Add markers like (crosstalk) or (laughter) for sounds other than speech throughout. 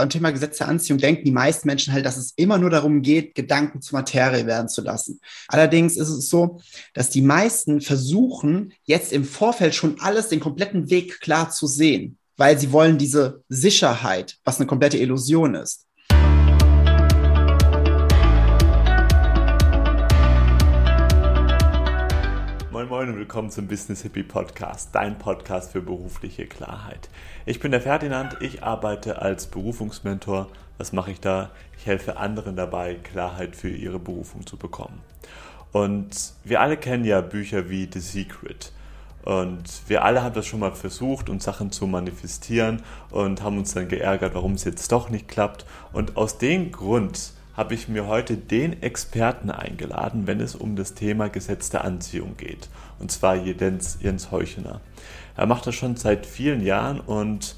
beim Thema Gesetz Anziehung denken die meisten Menschen halt, dass es immer nur darum geht, Gedanken zur Materie werden zu lassen. Allerdings ist es so, dass die meisten versuchen, jetzt im Vorfeld schon alles, den kompletten Weg klar zu sehen, weil sie wollen diese Sicherheit, was eine komplette Illusion ist. Moin und willkommen zum Business Hippie Podcast, dein Podcast für berufliche Klarheit. Ich bin der Ferdinand, ich arbeite als Berufungsmentor. Was mache ich da? Ich helfe anderen dabei, Klarheit für ihre Berufung zu bekommen. Und wir alle kennen ja Bücher wie The Secret. Und wir alle haben das schon mal versucht, uns Sachen zu manifestieren und haben uns dann geärgert, warum es jetzt doch nicht klappt. Und aus dem Grund habe ich mir heute den Experten eingeladen, wenn es um das Thema Gesetz der Anziehung geht. Und zwar Jens, Jens Heuchener. Er macht das schon seit vielen Jahren und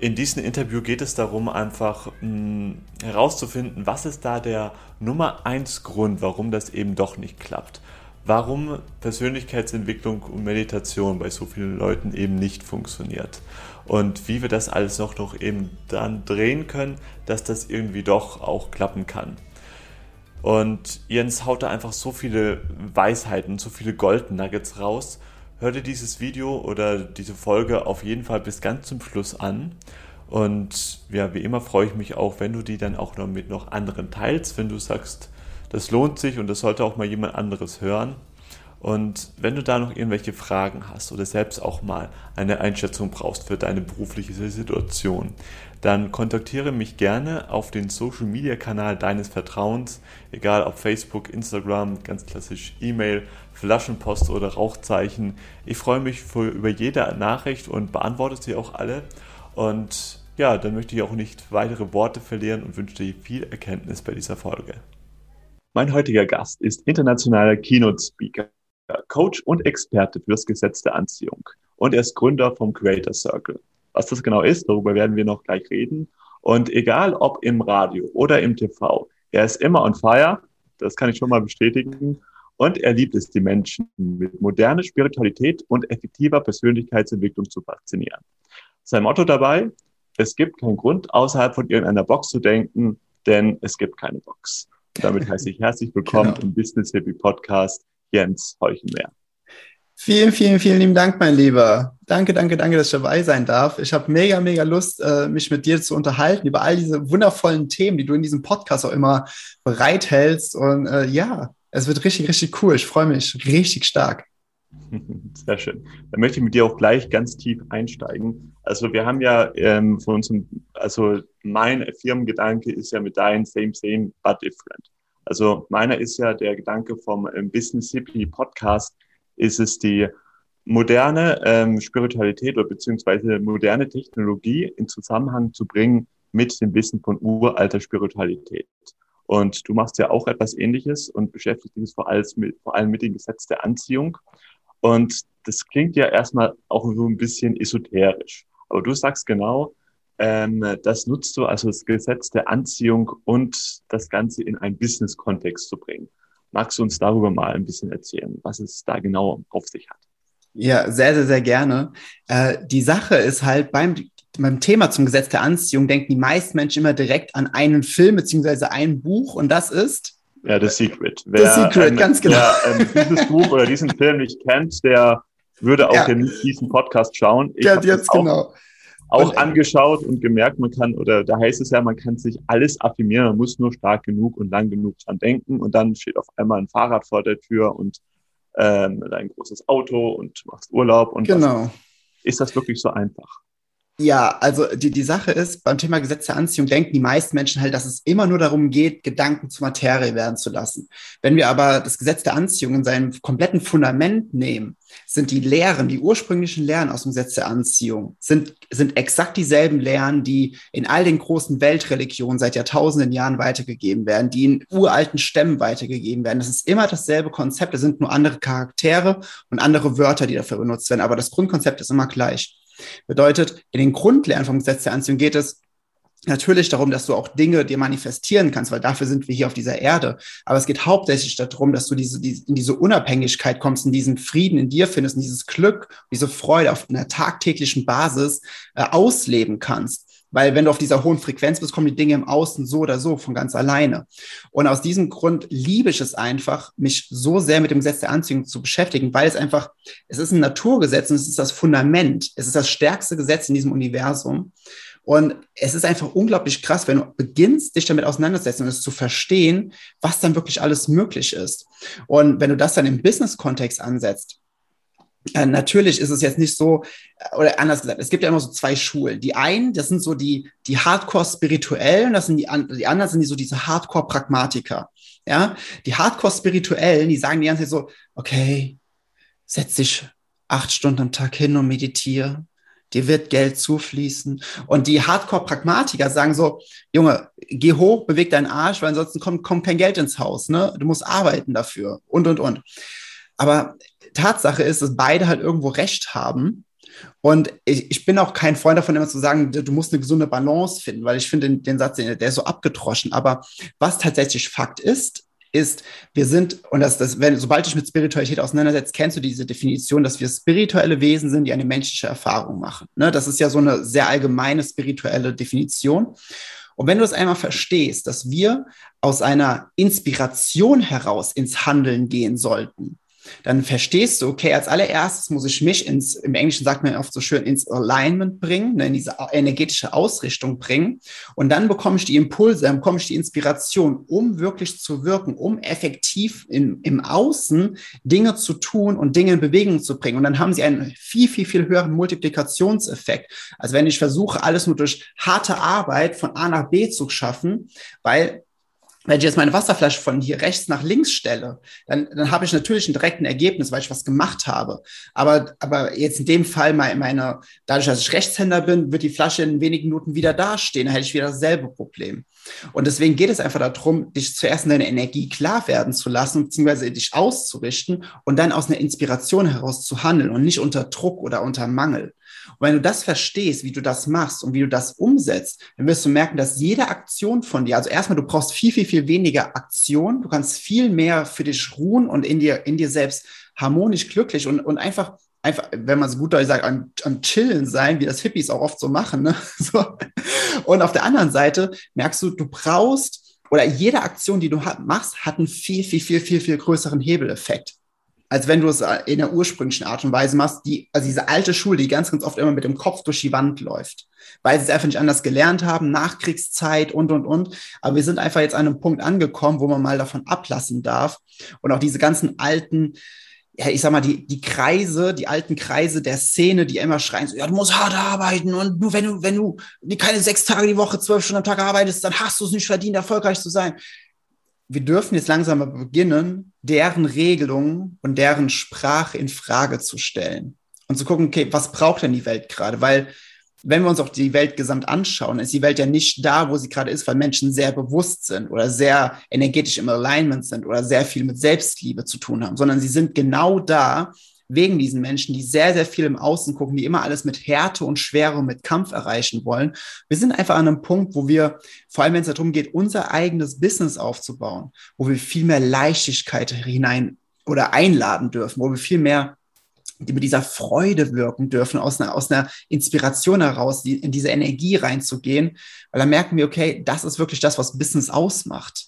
in diesem Interview geht es darum, einfach mh, hm, herauszufinden, was ist da der Nummer eins Grund, warum das eben doch nicht klappt. Warum Persönlichkeitsentwicklung und Meditation bei so vielen Leuten eben nicht funktioniert und wie wir das alles noch, noch eben dann drehen können, dass das irgendwie doch auch klappen kann. Und Jens haut da einfach so viele Weisheiten, so viele Golden Nuggets raus. Hör dir dieses Video oder diese Folge auf jeden Fall bis ganz zum Schluss an. Und ja, wie immer freue ich mich auch, wenn du die dann auch noch mit noch anderen teilst, wenn du sagst, das lohnt sich und das sollte auch mal jemand anderes hören. Und wenn du da noch irgendwelche Fragen hast oder selbst auch mal eine Einschätzung brauchst für deine berufliche Situation, dann kontaktiere mich gerne auf den Social Media Kanal deines Vertrauens, egal ob Facebook, Instagram, ganz klassisch E-Mail, Flaschenpost oder Rauchzeichen. Ich freue mich für, über jede Nachricht und beantworte sie auch alle. Und ja, dann möchte ich auch nicht weitere Worte verlieren und wünsche dir viel Erkenntnis bei dieser Folge. Mein heutiger Gast ist internationaler Keynote Speaker Coach und Experte fürs Gesetz der Anziehung. Und er ist Gründer vom Creator Circle. Was das genau ist, darüber werden wir noch gleich reden. Und egal ob im Radio oder im TV, er ist immer on fire. Das kann ich schon mal bestätigen. Und er liebt es, die Menschen mit moderner Spiritualität und effektiver Persönlichkeitsentwicklung zu faszinieren. Sein Motto dabei, es gibt keinen Grund, außerhalb von irgendeiner Box zu denken, denn es gibt keine Box. Damit heiße ich herzlich willkommen genau. im Business Happy Podcast. Jens Heuchenmeer. Vielen, vielen, vielen lieben Dank, mein Lieber. Danke, danke, danke, dass ich dabei sein darf. Ich habe mega, mega Lust, äh, mich mit dir zu unterhalten über all diese wundervollen Themen, die du in diesem Podcast auch immer bereithältst. Und äh, ja, es wird richtig, richtig cool. Ich freue mich richtig stark. (laughs) Sehr schön. Dann möchte ich mit dir auch gleich ganz tief einsteigen. Also wir haben ja ähm, von unserem, also mein Firmengedanke ist ja mit deinem Same, Same, but different. Also meiner ist ja der Gedanke vom ähm, Business Hippie Podcast, ist es die moderne ähm, Spiritualität oder beziehungsweise moderne Technologie in Zusammenhang zu bringen mit dem Wissen von uralter Spiritualität. Und du machst ja auch etwas Ähnliches und beschäftigst dich vor allem mit, vor allem mit dem Gesetz der Anziehung. Und das klingt ja erstmal auch so ein bisschen esoterisch. Aber du sagst genau, das nutzt du also das Gesetz der Anziehung und das Ganze in einen Business-Kontext zu bringen. Magst du uns darüber mal ein bisschen erzählen, was es da genau auf sich hat? Ja, sehr, sehr, sehr gerne. Äh, die Sache ist halt beim, beim Thema zum Gesetz der Anziehung denken die meisten Menschen immer direkt an einen Film beziehungsweise ein Buch und das ist ja, The Secret. Wer, The Secret, ähm, ganz genau. Wer ähm, dieses Buch oder diesen Film nicht kennt, der würde auch ja. diesen Podcast schauen. Ich ja, jetzt genau auch und, angeschaut und gemerkt, man kann, oder da heißt es ja, man kann sich alles affirmieren, man muss nur stark genug und lang genug dran denken und dann steht auf einmal ein Fahrrad vor der Tür und ähm, ein großes Auto und machst Urlaub und genau. Was. Ist das wirklich so einfach? Ja, also die, die Sache ist, beim Thema Gesetz der Anziehung denken die meisten Menschen halt, dass es immer nur darum geht, Gedanken zur Materie werden zu lassen. Wenn wir aber das Gesetz der Anziehung in seinem kompletten Fundament nehmen, sind die Lehren, die ursprünglichen Lehren aus dem Gesetz der Anziehung, sind, sind exakt dieselben Lehren, die in all den großen Weltreligionen seit Jahrtausenden Jahren weitergegeben werden, die in uralten Stämmen weitergegeben werden. Das ist immer dasselbe Konzept, es sind nur andere Charaktere und andere Wörter, die dafür benutzt werden, aber das Grundkonzept ist immer gleich. Bedeutet, in den Grundlehren vom Gesetz der Anziehung geht es natürlich darum, dass du auch Dinge dir manifestieren kannst, weil dafür sind wir hier auf dieser Erde. Aber es geht hauptsächlich darum, dass du diese, die, in diese Unabhängigkeit kommst, in diesen Frieden in dir findest, in dieses Glück, diese Freude auf einer tagtäglichen Basis äh, ausleben kannst. Weil wenn du auf dieser hohen Frequenz bist, kommen die Dinge im Außen so oder so von ganz alleine. Und aus diesem Grund liebe ich es einfach, mich so sehr mit dem Gesetz der Anziehung zu beschäftigen, weil es einfach, es ist ein Naturgesetz und es ist das Fundament. Es ist das stärkste Gesetz in diesem Universum. Und es ist einfach unglaublich krass, wenn du beginnst, dich damit auseinanderzusetzen und es zu verstehen, was dann wirklich alles möglich ist. Und wenn du das dann im Business-Kontext ansetzt, äh, natürlich ist es jetzt nicht so, äh, oder anders gesagt, es gibt ja immer so zwei Schulen. Die einen, das sind so die, die Hardcore-Spirituellen, das sind die, die anderen sind die so diese Hardcore-Pragmatiker. Ja, die Hardcore-Spirituellen, die sagen die ganze Zeit so, okay, setz dich acht Stunden am Tag hin und meditiere dir wird Geld zufließen. Und die Hardcore-Pragmatiker sagen so, Junge, geh hoch, beweg deinen Arsch, weil ansonsten kommt, kommt kein Geld ins Haus, ne? Du musst arbeiten dafür und, und, und. Aber Tatsache ist, dass beide halt irgendwo Recht haben. Und ich, ich bin auch kein Freund davon, immer zu sagen, du musst eine gesunde Balance finden, weil ich finde den, den Satz, der ist so abgedroschen. Aber was tatsächlich Fakt ist, ist, wir sind, und das, das, wenn, sobald du dich mit Spiritualität auseinandersetzt, kennst du diese Definition, dass wir spirituelle Wesen sind, die eine menschliche Erfahrung machen. Ne? Das ist ja so eine sehr allgemeine spirituelle Definition. Und wenn du es einmal verstehst, dass wir aus einer Inspiration heraus ins Handeln gehen sollten, dann verstehst du, okay, als allererstes muss ich mich ins, im Englischen sagt man oft so schön, ins Alignment bringen, ne, in diese energetische Ausrichtung bringen. Und dann bekomme ich die Impulse, dann bekomme ich die Inspiration, um wirklich zu wirken, um effektiv in, im Außen Dinge zu tun und Dinge in Bewegung zu bringen. Und dann haben sie einen viel, viel, viel höheren Multiplikationseffekt, als wenn ich versuche, alles nur durch harte Arbeit von A nach B zu schaffen, weil wenn ich jetzt meine Wasserflasche von hier rechts nach links stelle, dann, dann habe ich natürlich ein direkten Ergebnis, weil ich was gemacht habe. Aber, aber jetzt in dem Fall meine, dadurch, dass ich Rechtshänder bin, wird die Flasche in wenigen Minuten wieder dastehen. Dann hätte ich wieder dasselbe Problem. Und deswegen geht es einfach darum, dich zuerst in deine Energie klar werden zu lassen, beziehungsweise dich auszurichten und dann aus einer Inspiration heraus zu handeln und nicht unter Druck oder unter Mangel. Und wenn du das verstehst, wie du das machst und wie du das umsetzt, dann wirst du merken, dass jede Aktion von dir, also erstmal, du brauchst viel, viel, viel weniger Aktion, du kannst viel mehr für dich ruhen und in dir, in dir selbst harmonisch glücklich und, und einfach einfach, wenn man es gut sagt, am, am Chillen sein, wie das Hippies auch oft so machen. Ne? (laughs) So. Und auf der anderen Seite merkst du, du brauchst oder jede Aktion, die du machst, hat einen viel, viel, viel, viel, viel größeren Hebeleffekt als wenn du es äh, in der ursprünglichen Art und Weise machst, die, also diese alte Schule, die ganz, ganz oft immer mit dem Kopf durch die Wand läuft, weil sie es einfach nicht anders gelernt haben, Nachkriegszeit und, und, und. Aber wir sind einfach jetzt an einem Punkt angekommen, wo man mal davon ablassen darf und auch diese ganzen alten, ich sag mal, die, die Kreise, die alten Kreise der Szene, die immer schreien, so, ja, du musst hart arbeiten und nur wenn du, wenn du keine sechs Tage die Woche, zwölf Stunden am Tag arbeitest, dann hast du es nicht verdient, erfolgreich zu sein wir dürfen jetzt langsam beginnen, deren Regelungen und deren Sprache in Frage zu stellen und zu gucken, okay, was braucht denn die Welt gerade? Weil wenn wir uns auch die Welt gesamt anschauen, ist die Welt ja nicht da, wo sie gerade ist, weil Menschen sehr bewusst sind oder sehr energetisch im Alignment sind oder sehr viel mit Selbstliebe zu tun haben, sondern sie sind genau da, wegen diesen Menschen, die sehr, sehr viel im Außen gucken, die immer alles mit Härte und Schwere mit Kampf erreichen wollen. Wir sind einfach an einem Punkt, wo wir, vor allem wenn es darum geht, unser eigenes Business aufzubauen, wo wir viel mehr Leichtigkeit hinein oder einladen dürfen, wo wir viel mehr mit dieser Freude wirken dürfen, aus einer, aus einer Inspiration heraus, die, in diese Energie reinzugehen, weil dann merken wir, okay, das ist wirklich das, was Business ausmacht.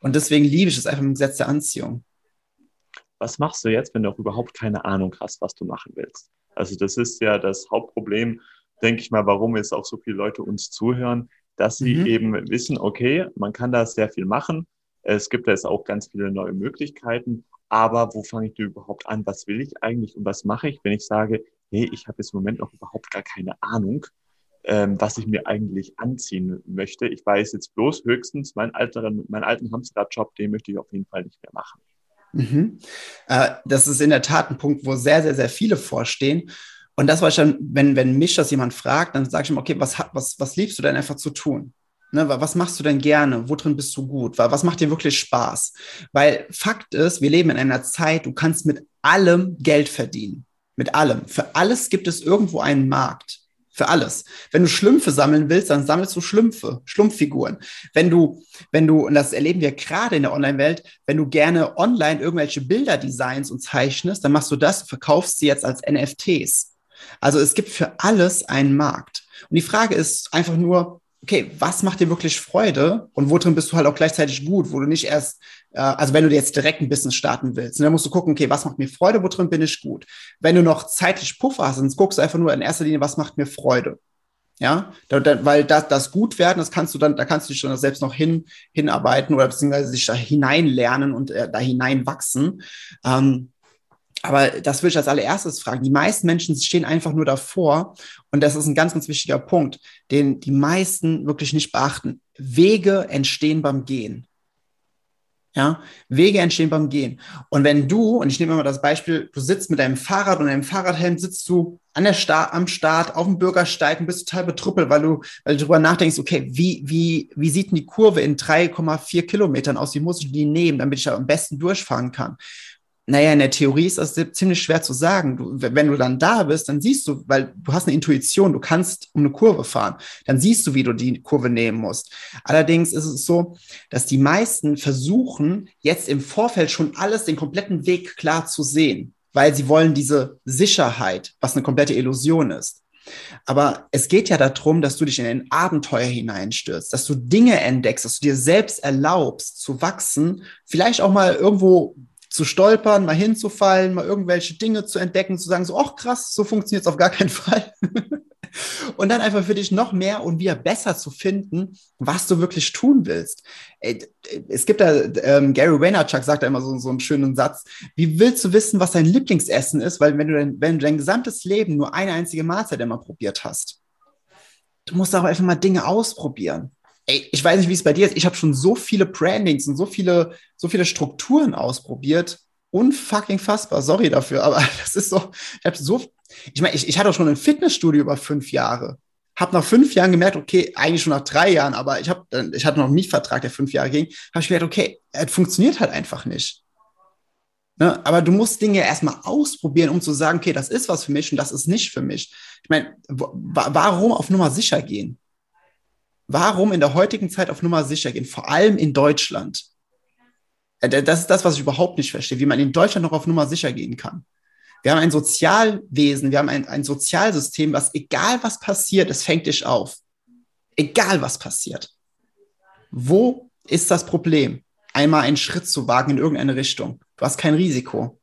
Und deswegen liebe ich es einfach im Gesetz der Anziehung was machst du jetzt, wenn du auch überhaupt keine Ahnung hast, was du machen willst? Also das ist ja das Hauptproblem, denke ich mal, warum jetzt auch so viele Leute uns zuhören, dass sie mhm. eben wissen, okay, man kann da sehr viel machen. Es gibt jetzt auch ganz viele neue Möglichkeiten, aber wo fange ich denn überhaupt an? Was will ich eigentlich und was mache ich, wenn ich sage, hey, ich habe jetzt im Moment noch überhaupt gar keine Ahnung, ähm, was ich mir eigentlich anziehen möchte. Ich weiß jetzt bloß höchstens, meinen, alten, meinen alten Hamsterradjob, den möchte ich auf jeden Fall nicht mehr machen. Mhm. Äh, das ist in der Tat ein Punkt, wo sehr, sehr, sehr viele vorstehen. Und das war dann, wenn, wenn mich das jemand fragt, dann sage ich ihm, okay, was, was, was liebst du denn einfach zu tun? Ne, was machst du denn gerne? Wo drin bist du gut? Was macht dir wirklich Spaß? Weil Fakt ist, wir leben in einer Zeit, du kannst mit allem Geld verdienen. Mit allem. Für alles gibt es irgendwo einen Markt. Für alles. Wenn du Schlümpfe sammeln willst, dann sammelst du Schlümpfe, Schlumpffiguren. Wenn du, wenn du, und das erleben wir gerade in der Online-Welt, wenn du gerne online irgendwelche Bilder designs und zeichnest, dann machst du das, verkaufst sie jetzt als NFTs. Also es gibt für alles einen Markt. Und die Frage ist einfach nur, okay, was macht dir wirklich Freude und wo drin bist du halt auch gleichzeitig gut, wo du nicht erst, äh, also wenn du jetzt direkt ein Business starten willst, dann musst du gucken, okay, was macht mir Freude, wo drin bin ich gut. Wenn du noch zeitlich Puffer hast, dann guckst du einfach nur in erster Linie, was macht mir Freude. Ja, da, da, weil das, das gut werden, das kannst du dann, da kannst du dich schon selbst noch hin, hinarbeiten oder beziehungsweise sich da hineinlernen und äh, da hineinwachsen. Ähm, aber das will ich als allererstes fragen. Die meisten Menschen stehen einfach nur davor. Und das ist ein ganz, ganz wichtiger Punkt, den die meisten wirklich nicht beachten. Wege entstehen beim Gehen. Ja, Wege entstehen beim Gehen. Und wenn du, und ich nehme mal das Beispiel, du sitzt mit deinem Fahrrad und deinem Fahrradhelm, sitzt du an der Start, am Start, auf dem Bürgersteig und bist total betrüppelt, weil du, weil du darüber nachdenkst, okay, wie, wie, wie sieht denn die Kurve in 3,4 Kilometern aus? Wie muss ich die nehmen, damit ich da am besten durchfahren kann? Naja, in der Theorie ist das ziemlich schwer zu sagen. Du, wenn du dann da bist, dann siehst du, weil du hast eine Intuition, du kannst um eine Kurve fahren, dann siehst du, wie du die Kurve nehmen musst. Allerdings ist es so, dass die meisten versuchen, jetzt im Vorfeld schon alles, den kompletten Weg klar zu sehen, weil sie wollen diese Sicherheit, was eine komplette Illusion ist. Aber es geht ja darum, dass du dich in ein Abenteuer hineinstürzt, dass du Dinge entdeckst, dass du dir selbst erlaubst zu wachsen, vielleicht auch mal irgendwo zu stolpern, mal hinzufallen, mal irgendwelche Dinge zu entdecken, zu sagen, so, ach krass, so funktioniert es auf gar keinen (laughs) Fall. und dann einfach für dich noch mehr und wieder besser zu finden, was du wirklich tun willst. Es gibt da, ähm, Gary Vaynerchuk sagt da immer so, so einen schönen Satz, wie willst du wissen, was dein Lieblingsessen ist, weil wenn du, dein, wenn du dein gesamtes Leben nur eine einzige Mahlzeit immer probiert hast, du musst auch einfach mal Dinge ausprobieren ey, ich weiß nicht, wie es bei dir ist. Ich habe schon so viele Brandings und so viele, so viele Strukturen ausprobiert. Unfucking fassbar. Sorry dafür, aber (laughs) das ist so, ich habe so, ich meine, ich, ich hatte auch schon ein Fitnessstudio über fünf Jahre. Hab nach fünf Jahren gemerkt, okay, eigentlich schon nach drei Jahren, aber ich habe, ich hatte noch einen Mietvertrag, der fünf Jahre ging, habe ich gemerkt, okay, es funktioniert halt einfach nicht. Ne? Aber du musst Dinge erstmal ausprobieren, um zu sagen, okay, das ist was für mich und das ist nicht für mich. Ich meine, warum auf Nummer sicher gehen? Warum in der heutigen Zeit auf Nummer sicher gehen, vor allem in Deutschland? Äh, das ist das, was ich überhaupt nicht verstehe, wie man in Deutschland noch auf Nummer sicher gehen kann. Wir haben ein Sozialwesen, wir haben ein, ein Sozialsystem, was egal was passiert, es fängt dich auf. Egal was passiert. Wo ist das Problem? Einmal einen Schritt zu wagen in irgendeine Richtung. Du hast kein Risiko.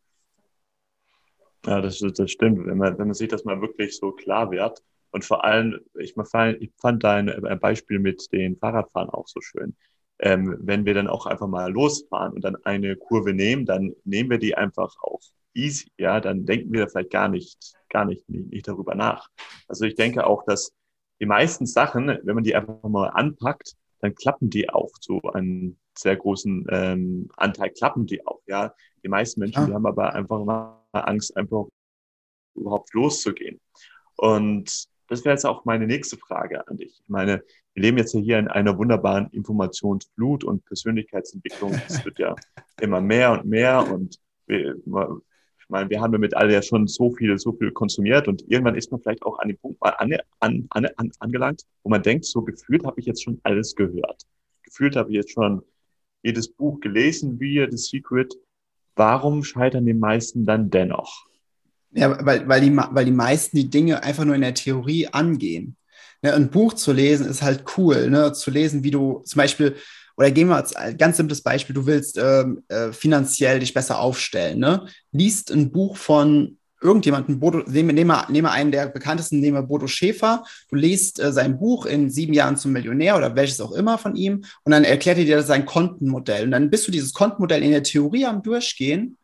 Ja, das, das stimmt. Wenn man, wenn man sich das mal wirklich so klar wird, und vor allem, ich, ich fand dein äh, Beispiel mit den Fahrradfahren auch so schön. Ähm, wenn wir dann auch einfach mal losfahren und dann eine Kurve nehmen, dann nehmen wir die einfach auch easy, ja, dann denken wir vielleicht gar nicht, gar nicht, nicht, nicht darüber nach. Also ich denke auch, dass die meisten Sachen, wenn man die einfach mal anpackt, dann klappen die auch zu einem sehr großen ähm, Anteil klappen die auch, ja. Die meisten Menschen, ja. die haben aber einfach mal Angst, einfach überhaupt loszugehen. Und das wäre jetzt auch meine nächste Frage an dich. Ich meine, wir leben jetzt hier in einer wunderbaren Informationsflut und Persönlichkeitsentwicklung. Es wird ja (laughs) immer mehr und mehr und wir, ich meine, wir haben damit alle ja schon so viel, so viel konsumiert und irgendwann ist man vielleicht auch an dem Punkt mal an, an, an, an, angelangt, wo man denkt, so gefühlt habe ich jetzt schon alles gehört. Gefühlt habe ich jetzt schon jedes Buch gelesen, wie The Secret. Warum scheitern die meisten dann dennoch? Ja, weil, weil, die, weil die meisten die Dinge einfach nur in der Theorie angehen. Ne, ein Buch zu lesen ist halt cool, ne? zu lesen, wie du zum Beispiel, oder gehen wir als ganz simples Beispiel, du willst ähm, äh, finanziell dich besser aufstellen. Ne? Liest ein Buch von irgendjemanden, Bodo, nehme, nehme, nehme einen der bekanntesten, nehme Bodo Schäfer, du liest äh, sein Buch in sieben Jahren zum Millionär oder welches auch immer von ihm und dann erklärt er dir sein Kontenmodell. Und dann bist du dieses Kontenmodell in der Theorie am Durchgehen,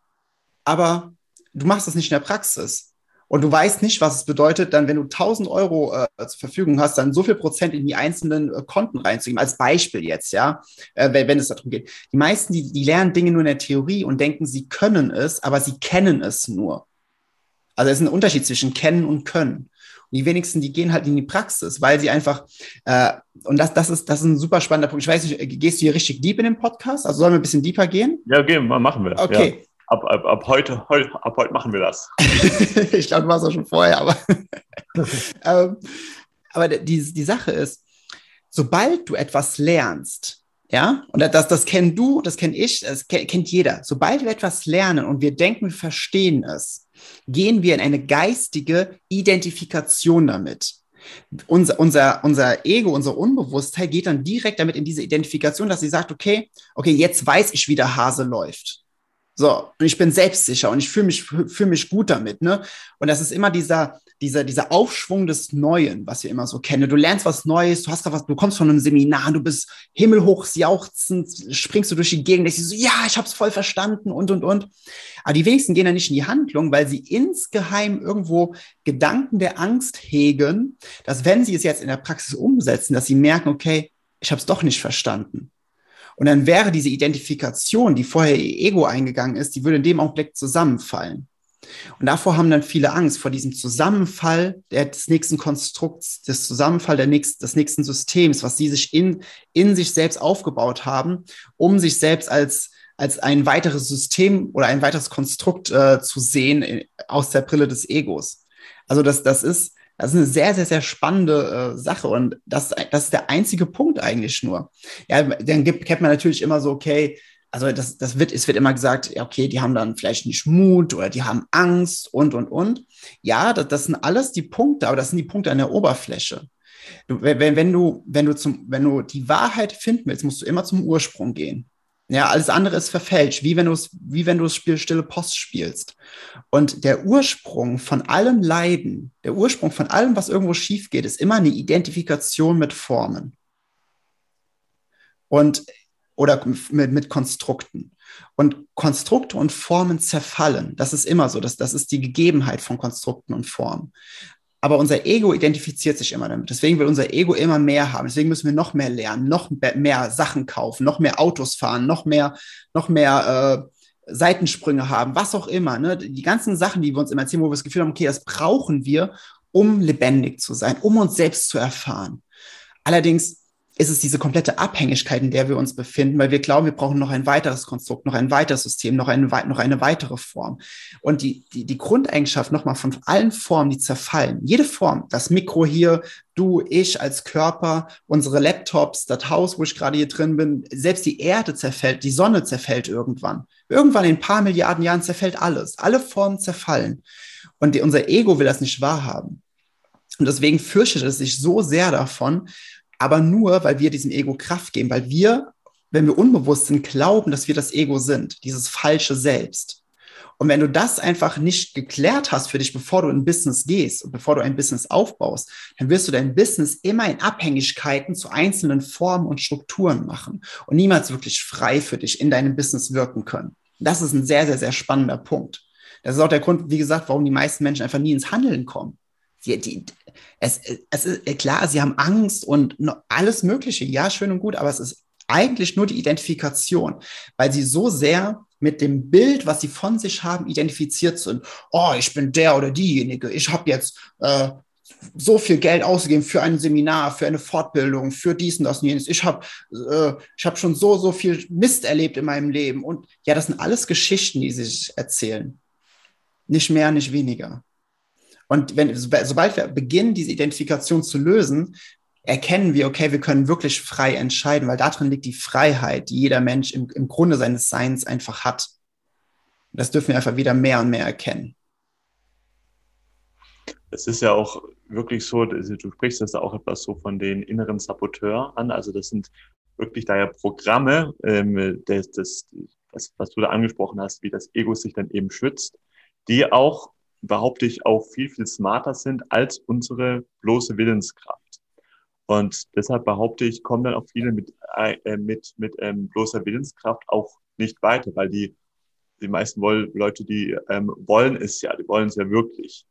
aber du machst das nicht in der Praxis. Und du weißt nicht, was es bedeutet, dann, wenn du 1000 Euro äh, zur Verfügung hast, dann so viel Prozent in die einzelnen äh, Konten reinzugeben. Als Beispiel jetzt, ja, äh, wenn, wenn es darum geht. Die meisten, die, die lernen Dinge nur in der Theorie und denken, sie können es, aber sie kennen es nur. Also es ist ein Unterschied zwischen kennen und können. Und die wenigsten, die gehen halt in die Praxis, weil sie einfach, äh, und das, das, ist, das ist ein super spannender Punkt. Ich weiß nicht, gehst du hier richtig deep in den Podcast? Also sollen wir ein bisschen deeper gehen? Ja, gehen, machen wir. Okay. Ja ab, ab, ab, heute, heu, ab heute machen wir das. (laughs) ich glaube, du warst auch schon vorher, aber, (laughs) ähm, aber die, die Sache ist, sobald du etwas lernst, ja, und das, das kennen du, das kenne ich, das kennt jeder. Sobald wir etwas lernen und wir denken, wir verstehen es, gehen wir in eine geistige Identifikation damit. Unser, unser, unser Ego, unser Unbewusstheit geht dann direkt damit in diese Identifikation, dass sie sagt, okay, okay, jetzt weiß ich, wie der Hase läuft. So, und ich bin selbstsicher und ich fühle mich, fühl mich gut damit, ne? Und das ist immer dieser, dieser, dieser Aufschwung des Neuen, was wir immer so kennen. Du lernst was Neues, du hast was, du kommst von einem Seminar, du bist himmelhoch jauchzend, springst du durch die Gegend, denkst du so, ja, ich hab's voll verstanden und, und, und. Aber die wenigsten gehen dann nicht in die Handlung, weil sie insgeheim irgendwo Gedanken der Angst hegen, dass wenn sie es jetzt in der Praxis umsetzen, dass sie merken, okay, ich habe es doch nicht verstanden. Und dann wäre diese Identifikation, die vorher ihr Ego eingegangen ist, die würde in dem Augenblick zusammenfallen. Und davor haben dann viele Angst, vor diesem Zusammenfall des nächsten Konstrukts, des Zusammenfall der nächsten, des nächsten Systems, was sie sich in, in sich selbst aufgebaut haben, um sich selbst als, als ein weiteres System oder ein weiteres Konstrukt äh, zu sehen in, aus der Brille des Egos. Also das, das ist, das ist eine sehr, sehr, sehr spannende äh, Sache und das, das ist der einzige Punkt eigentlich nur. Ja, dann gibt, kennt man natürlich immer so, okay, also das, das wird, es wird immer gesagt, ja, okay, die haben dann vielleicht nicht Mut oder die haben Angst und, und, und. Ja, das, das sind alles die Punkte, aber das sind die Punkte an der Oberfläche. Du, wenn, wenn, du, wenn, du zum, wenn du die Wahrheit finden willst, musst du immer zum Ursprung gehen. Ja, alles andere ist verfälscht, wie wenn du es, wie wenn du das Spiel Stille Post spielst. Und der Ursprung von allem Leiden, der Ursprung von allem, was irgendwo schief geht, ist immer eine Identifikation mit Formen. Und oder mit, mit Konstrukten. Und Konstrukte und Formen zerfallen. Das ist immer so. Das, das ist die Gegebenheit von Konstrukten und Formen. Aber unser Ego identifiziert sich immer damit. Deswegen will unser Ego immer mehr haben. Deswegen müssen wir noch mehr lernen, noch mehr Sachen kaufen, noch mehr Autos fahren, noch mehr, noch mehr äh, Seitensprünge haben, was auch immer. Ne? Die ganzen Sachen, die wir uns immer erzählen, wo wir das Gefühl haben, okay, das brauchen wir, um lebendig zu sein, um uns selbst zu erfahren. Allerdings ist es diese komplette Abhängigkeit, in der wir uns befinden, weil wir glauben, wir brauchen noch ein weiteres Konstrukt, noch ein weiteres System, noch eine, noch eine weitere Form. Und die, die, die Grundeigenschaft nochmal von allen Formen, die zerfallen, jede Form, das Mikro hier, du, ich als Körper, unsere Laptops, das Haus, wo ich gerade hier drin bin, selbst die Erde zerfällt, die Sonne zerfällt irgendwann. Irgendwann in ein paar Milliarden Jahren zerfällt alles. Alle Formen zerfallen. Und die, unser Ego will das nicht wahrhaben. Und deswegen fürchtet es sich so sehr davon, aber nur, weil wir diesem Ego Kraft geben, weil wir, wenn wir unbewusst sind, glauben, dass wir das Ego sind, dieses falsche Selbst. Und wenn du das einfach nicht geklärt hast für dich, bevor du in Business gehst und bevor du ein Business aufbaust, dann wirst du dein Business immer in Abhängigkeiten zu einzelnen Formen und Strukturen machen und niemals wirklich frei für dich in deinem Business wirken können. Das ist ein sehr, sehr, sehr spannender Punkt. Das ist auch der Grund, wie gesagt, warum die meisten Menschen einfach nie ins Handeln kommen. Die, die, es, es ist äh, klar, sie haben Angst und alles Mögliche. Ja, schön und gut, aber es ist eigentlich nur die Identifikation, weil sie so sehr mit dem Bild, was sie von sich haben, identifiziert sind. Oh, ich bin der oder diejenige. Ich habe jetzt äh, so viel Geld ausgegeben für ein Seminar, für eine Fortbildung, für dies und das und jenes. Ich habe äh, hab schon so, so viel Mist erlebt in meinem Leben. Und ja, das sind alles Geschichten, die sie sich erzählen. Nicht mehr, nicht weniger. Und wenn, sobald wir beginnen, diese Identifikation zu lösen, erkennen wir, okay, wir können wirklich frei entscheiden, weil darin liegt die Freiheit, die jeder Mensch im, im Grunde seines Seins einfach hat. Das dürfen wir einfach wieder mehr und mehr erkennen. Es ist ja auch wirklich so, also du sprichst das auch etwas so von den inneren Saboteur an. Also das sind wirklich da ja Programme, ähm, das, das, was, was du da angesprochen hast, wie das Ego sich dann eben schützt, die auch behaupte ich, auch viel, viel smarter sind als unsere bloße Willenskraft. Und deshalb behaupte ich, kommen dann auch viele mit, äh, mit, mit ähm, bloßer Willenskraft auch nicht weiter, weil die, die meisten wollen, Leute, die ähm, wollen es ja, die wollen es ja wirklich.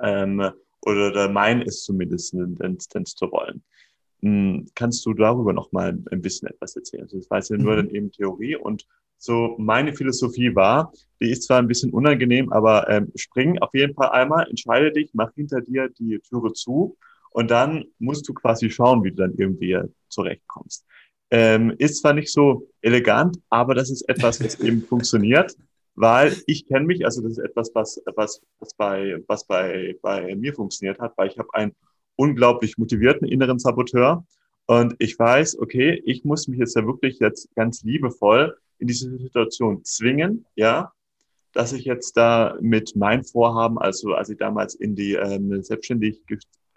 Ähm, oder, oder meinen es zumindest, denn, denn zu wollen. Hm, kannst du darüber noch mal ein bisschen etwas erzählen? Also das war ja nur mhm. dann eben Theorie und so meine Philosophie war, die ist zwar ein bisschen unangenehm, aber ähm, spring auf jeden Fall einmal, entscheide dich, mach hinter dir die Türe zu und dann musst du quasi schauen, wie du dann irgendwie zurechtkommst. Ähm, ist zwar nicht so elegant, aber das ist etwas, was eben (laughs) funktioniert, weil ich kenne mich, also das ist etwas, was, was, was, bei, was bei, bei mir funktioniert hat, weil ich habe einen unglaublich motivierten inneren Saboteur und ich weiß, okay, ich muss mich jetzt ja wirklich jetzt ganz liebevoll in diese Situation zwingen, ja, dass ich jetzt da mit meinem Vorhaben, also als ich damals in die ähm, Selbstständig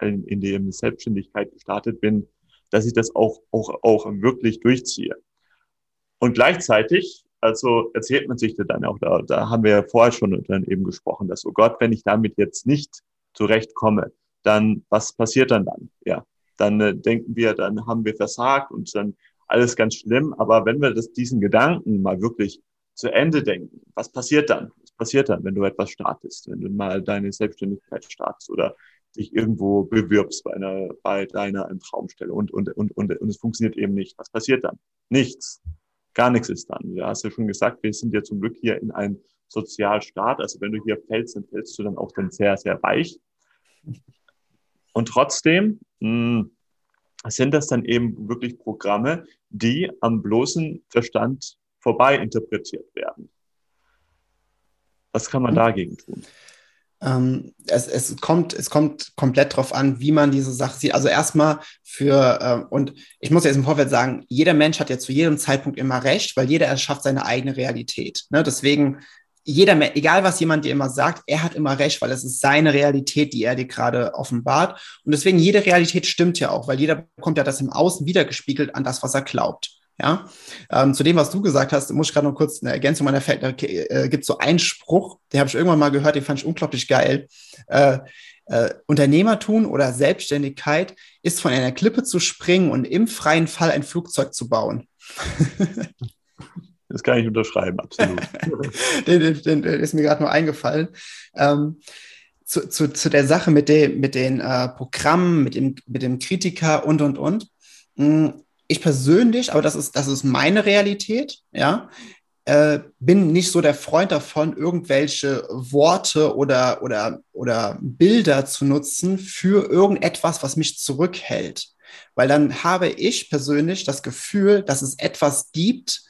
in, die Selbstständigkeit gestartet bin, dass ich das auch, auch, auch wirklich durchziehe. Und gleichzeitig, also erzählt man sich dann auch, da, da haben wir ja vorher schon dann eben gesprochen, dass, oh Gott, wenn ich damit jetzt nicht zurechtkomme, dann was passiert dann dann? Ja, dann äh, denken wir, dann haben wir versagt und dann alles ganz schlimm. Aber wenn wir das, diesen Gedanken mal wirklich zu Ende denken, was passiert dann? Was passiert dann, wenn du etwas startest, wenn du mal deine Selbstständigkeit startest oder dich irgendwo bewirbst bei einer, bei deiner Traumstelle und, und, und, und, und es funktioniert eben nicht. Was passiert dann? Nichts. Gar nichts ist dann. Du hast ja schon gesagt, wir sind ja zum Glück hier in einem Sozialstaat. Also wenn du hier fällst, dann fällst du dann auch dann sehr, sehr weich. Und trotzdem mh, hm, sind das dann eben wirklich Programme, die am bloßen Verstand vorbei interpretiert werden. Was kann man dagegen tun? Ähm, es, es, kommt, es kommt komplett darauf an, wie man diese Sache sieht. Also erstmal für, äh, und ich muss jetzt im Vorfeld sagen, jeder Mensch hat ja zu jedem Zeitpunkt immer recht, weil jeder erschafft seine eigene Realität. Ne? Deswegen jeder, egal was jemand dir immer sagt, er hat immer recht, weil es ist seine Realität, die er dir gerade offenbart. Und deswegen jede Realität stimmt ja auch, weil jeder bekommt ja das im Außen wiedergespiegelt an das, was er glaubt. Ja, ähm, zu dem, was du gesagt hast, muss ich gerade noch kurz eine Ergänzung meiner Feld. Da äh, gibt so einen Spruch, den habe ich irgendwann mal gehört, den fand ich unglaublich geil. Äh, äh, Unternehmertum oder Selbstständigkeit ist von einer Klippe zu springen und im freien Fall ein Flugzeug zu bauen. (laughs) Das kann ich unterschreiben, absolut. (laughs) den, den, den, ist mir gerade nur eingefallen. Ähm, zu, zu, zu der Sache mit, dem, mit den äh, Programmen, mit dem, mit dem Kritiker und, und, und. Hm, ich persönlich, aber das ist, das ist meine Realität, ja, äh, bin nicht so der Freund davon, irgendwelche Worte oder, oder, oder Bilder zu nutzen für irgendetwas, was mich zurückhält. Weil dann habe ich persönlich das Gefühl, dass es etwas gibt,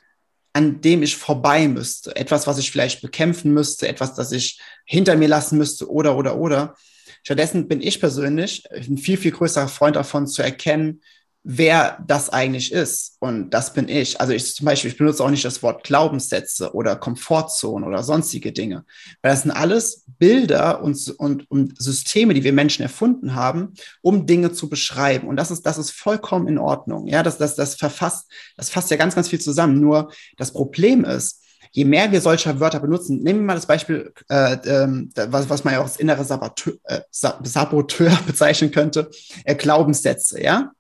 an dem ich vorbei müsste. Etwas, was ich vielleicht bekämpfen müsste, etwas, das ich hinter mir lassen müsste oder, oder, oder. Stattdessen bin ich persönlich ein viel, viel größerer Freund davon zu erkennen, wer das eigentlich ist. Und das bin ich. Also ich zum Beispiel, ich benutze auch nicht das Wort Glaubenssätze oder Komfortzone oder sonstige Dinge. Weil das sind alles Bilder und, und, und Systeme, die wir Menschen erfunden haben, um Dinge zu beschreiben. Und das ist, das ist vollkommen in Ordnung. Ja, das, das, das verfasst, das fasst ja ganz, ganz viel zusammen. Nur das Problem ist, je mehr wir solcher Wörter benutzen, nehmen wir mal das Beispiel, äh, äh, was, was man ja auch als innere Saboteur, äh, Saboteur bezeichnen könnte, äh, Glaubenssätze, ja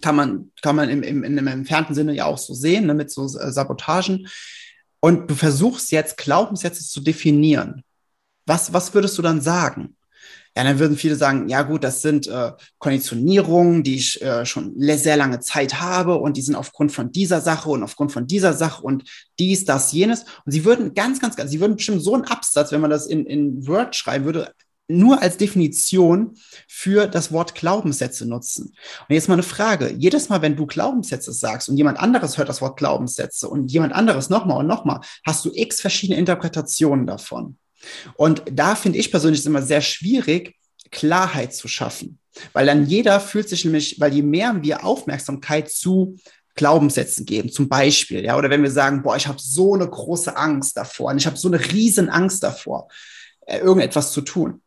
kann man, kann man im, im, in einem entfernten Sinne ja auch so sehen, ne, mit so äh, Sabotagen. Und du versuchst jetzt Glaubenssätze zu definieren. Was, was würdest du dann sagen? Ja, dann würden viele sagen, ja gut, das sind äh, Konditionierungen, die ich äh, schon sehr lange Zeit habe und die sind aufgrund von dieser Sache und aufgrund von dieser Sache und dies, das, jenes. Und sie würden ganz, ganz, ganz, sie würden bestimmt so einen Absatz, wenn man das in, in Word schreiben würde, nur als Definition für das Wort Glaubenssätze nutzen. Und jetzt mal eine Frage. Jedes Mal, wenn du Glaubenssätze sagst und jemand anderes hört das Wort Glaubenssätze und jemand anderes nochmal und nochmal, hast du x verschiedene Interpretationen davon. Und da finde ich persönlich immer sehr schwierig, Klarheit zu schaffen. Weil dann jeder fühlt sich nämlich, weil je mehr wir Aufmerksamkeit zu Glaubenssätzen geben, zum Beispiel, ja, oder wenn wir sagen, boah, ich habe so eine große Angst davor und ich habe so eine riesen Angst davor, äh, irgendetwas zu tun,